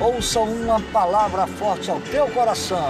ouça uma palavra forte ao teu coração.